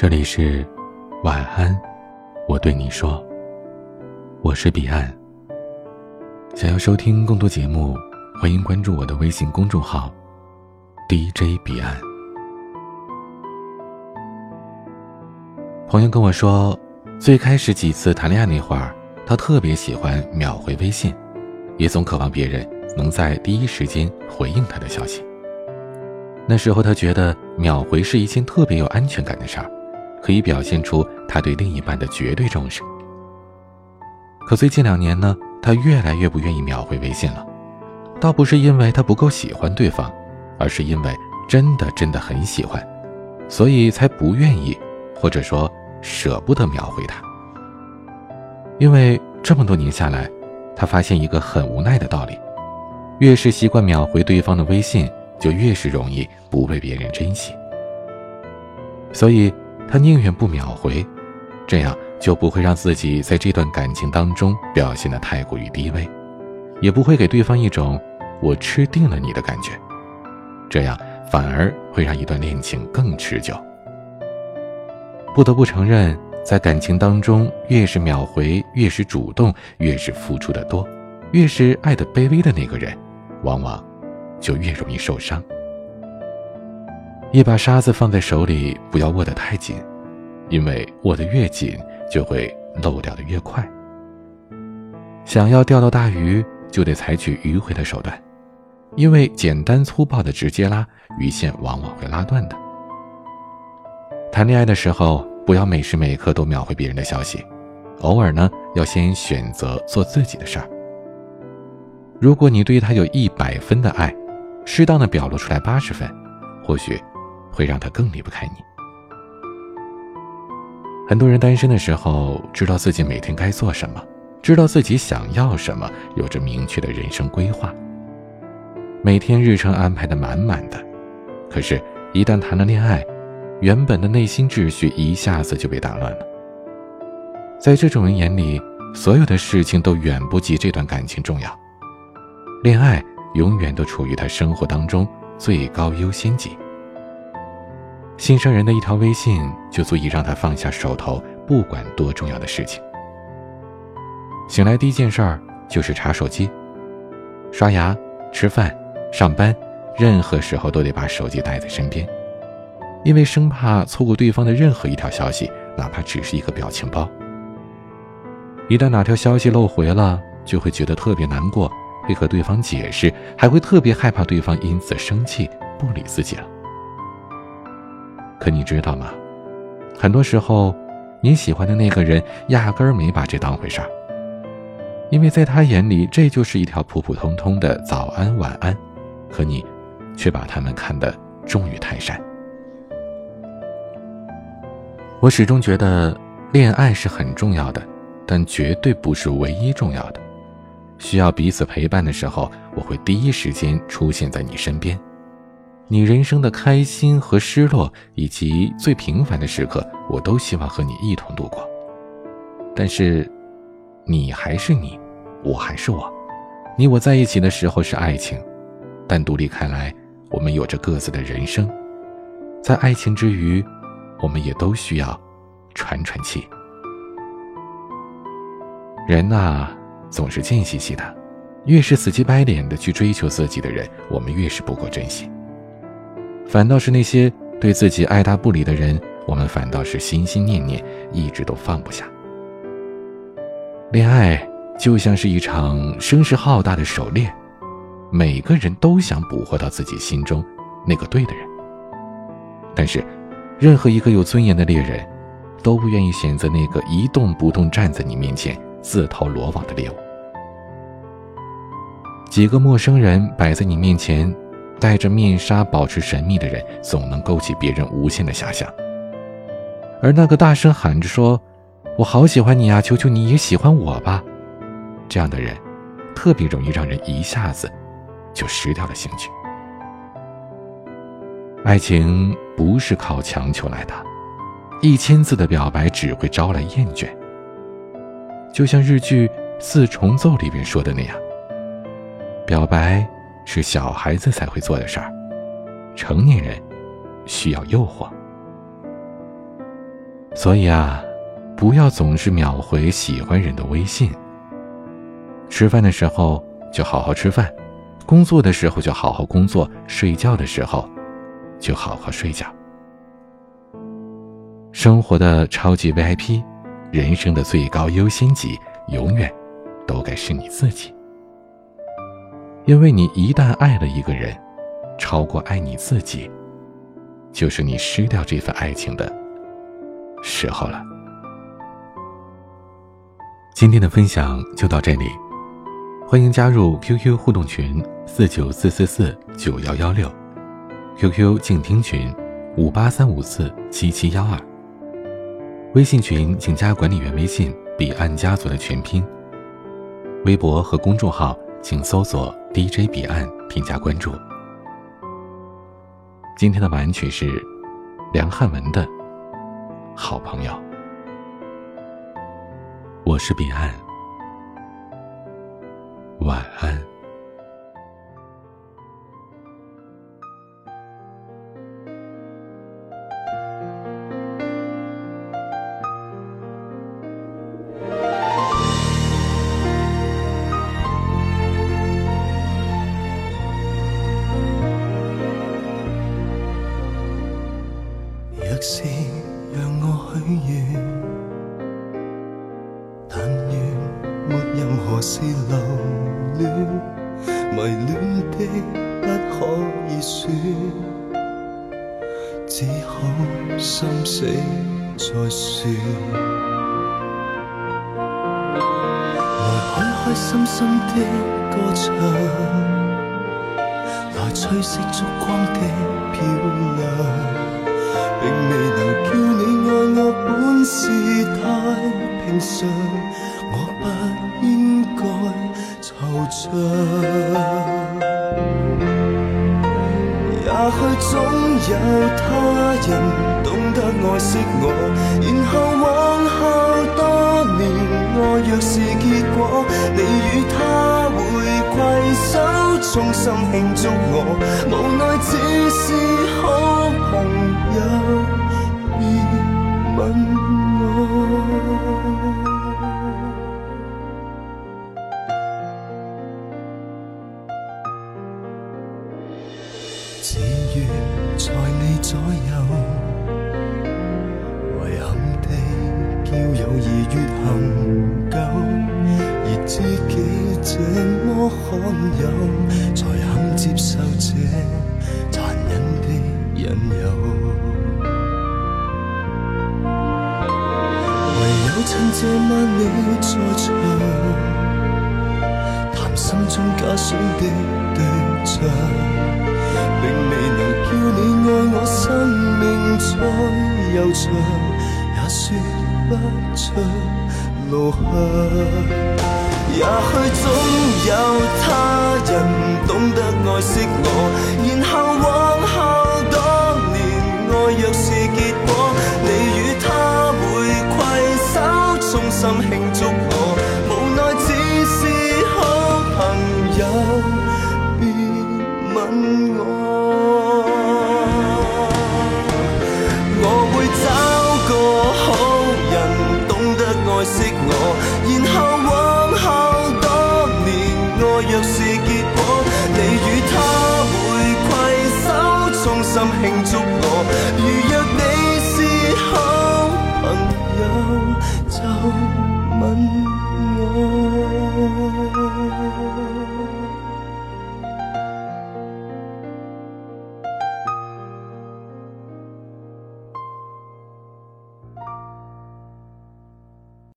这里是晚安，我对你说，我是彼岸。想要收听更多节目，欢迎关注我的微信公众号 DJ 彼岸。朋友跟我说，最开始几次谈恋爱那会儿，他特别喜欢秒回微信，也总渴望别人能在第一时间回应他的消息。那时候他觉得秒回是一件特别有安全感的事儿。可以表现出他对另一半的绝对重视。可最近两年呢，他越来越不愿意秒回微信了，倒不是因为他不够喜欢对方，而是因为真的真的很喜欢，所以才不愿意，或者说舍不得秒回他。因为这么多年下来，他发现一个很无奈的道理：越是习惯秒回对方的微信，就越是容易不被别人珍惜。所以。他宁愿不秒回，这样就不会让自己在这段感情当中表现的太过于低微，也不会给对方一种我吃定了你的感觉，这样反而会让一段恋情更持久。不得不承认，在感情当中，越是秒回，越是主动，越是付出的多，越是爱的卑微的那个人，往往就越容易受伤。一把沙子放在手里，不要握得太紧，因为握得越紧，就会漏掉的越快。想要钓到大鱼，就得采取迂回的手段，因为简单粗暴的直接拉鱼线，往往会拉断的。谈恋爱的时候，不要每时每刻都秒回别人的消息，偶尔呢，要先选择做自己的事儿。如果你对他有一百分的爱，适当的表露出来八十分，或许。会让他更离不开你。很多人单身的时候，知道自己每天该做什么，知道自己想要什么，有着明确的人生规划，每天日程安排的满满的。可是，一旦谈了恋爱，原本的内心秩序一下子就被打乱了。在这种人眼里，所有的事情都远不及这段感情重要，恋爱永远都处于他生活当中最高优先级。心上人的一条微信就足以让他放下手头不管多重要的事情。醒来第一件事儿就是查手机，刷牙、吃饭、上班，任何时候都得把手机带在身边，因为生怕错过对方的任何一条消息，哪怕只是一个表情包。一旦哪条消息漏回了，就会觉得特别难过，会和对方解释，还会特别害怕对方因此生气不理自己了。可你知道吗？很多时候，你喜欢的那个人压根儿没把这当回事儿，因为在他眼里，这就是一条普普通通的早安晚安，可你却把他们看得重于泰山。我始终觉得，恋爱是很重要的，但绝对不是唯一重要的。需要彼此陪伴的时候，我会第一时间出现在你身边。你人生的开心和失落，以及最平凡的时刻，我都希望和你一同度过。但是，你还是你，我还是我。你我在一起的时候是爱情，但独立开来，我们有着各自的人生。在爱情之余，我们也都需要喘喘气。人呐，总是贱兮兮的，越是死乞白脸的去追求自己的人，我们越是不够珍惜。反倒是那些对自己爱答不理的人，我们反倒是心心念念，一直都放不下。恋爱就像是一场声势浩大的狩猎，每个人都想捕获到自己心中那个对的人。但是，任何一个有尊严的猎人，都不愿意选择那个一动不动站在你面前自投罗网的猎物。几个陌生人摆在你面前。戴着面纱保持神秘的人，总能勾起别人无限的遐想。而那个大声喊着说：“我好喜欢你啊，求求你也喜欢我吧。”这样的人，特别容易让人一下子就失掉了兴趣。爱情不是靠强求来的，一千字的表白只会招来厌倦。就像日剧《四重奏》里边说的那样，表白。是小孩子才会做的事儿，成年人需要诱惑。所以啊，不要总是秒回喜欢人的微信。吃饭的时候就好好吃饭，工作的时候就好好工作，睡觉的时候就好好睡觉。生活的超级 VIP，人生的最高优先级，永远都该是你自己。因为你一旦爱了一个人，超过爱你自己，就是你失掉这份爱情的时候了。今天的分享就到这里，欢迎加入 QQ 互动群四九四四四九幺幺六，QQ 静听群五八三五四七七幺二。微信群请加管理员微信“彼岸家族”的全拼。微博和公众号请搜索 “DJ 彼岸”添加关注。今天的晚曲是梁汉文的《好朋友》。我是彼岸，晚安。是让我许愿，但愿没任何事留恋，迷恋的不可以说，只好心死再说。来开开心心的歌唱，来吹熄烛光的漂亮。是太平常，我不应该惆怅。也许总有他人懂得爱惜我，然后往后多年，爱若是结果，你与他会携手，衷心庆祝我，无奈只是好朋友。别只愿在你左右，遗憾地叫友谊越恒久，而知己这么罕有，才肯接受这残忍的引诱。趁这晚你在场，谈心中假想的对象，并未能叫你爱我，生命再悠长，也说不出路向。也许总有他人懂得爱惜我，然后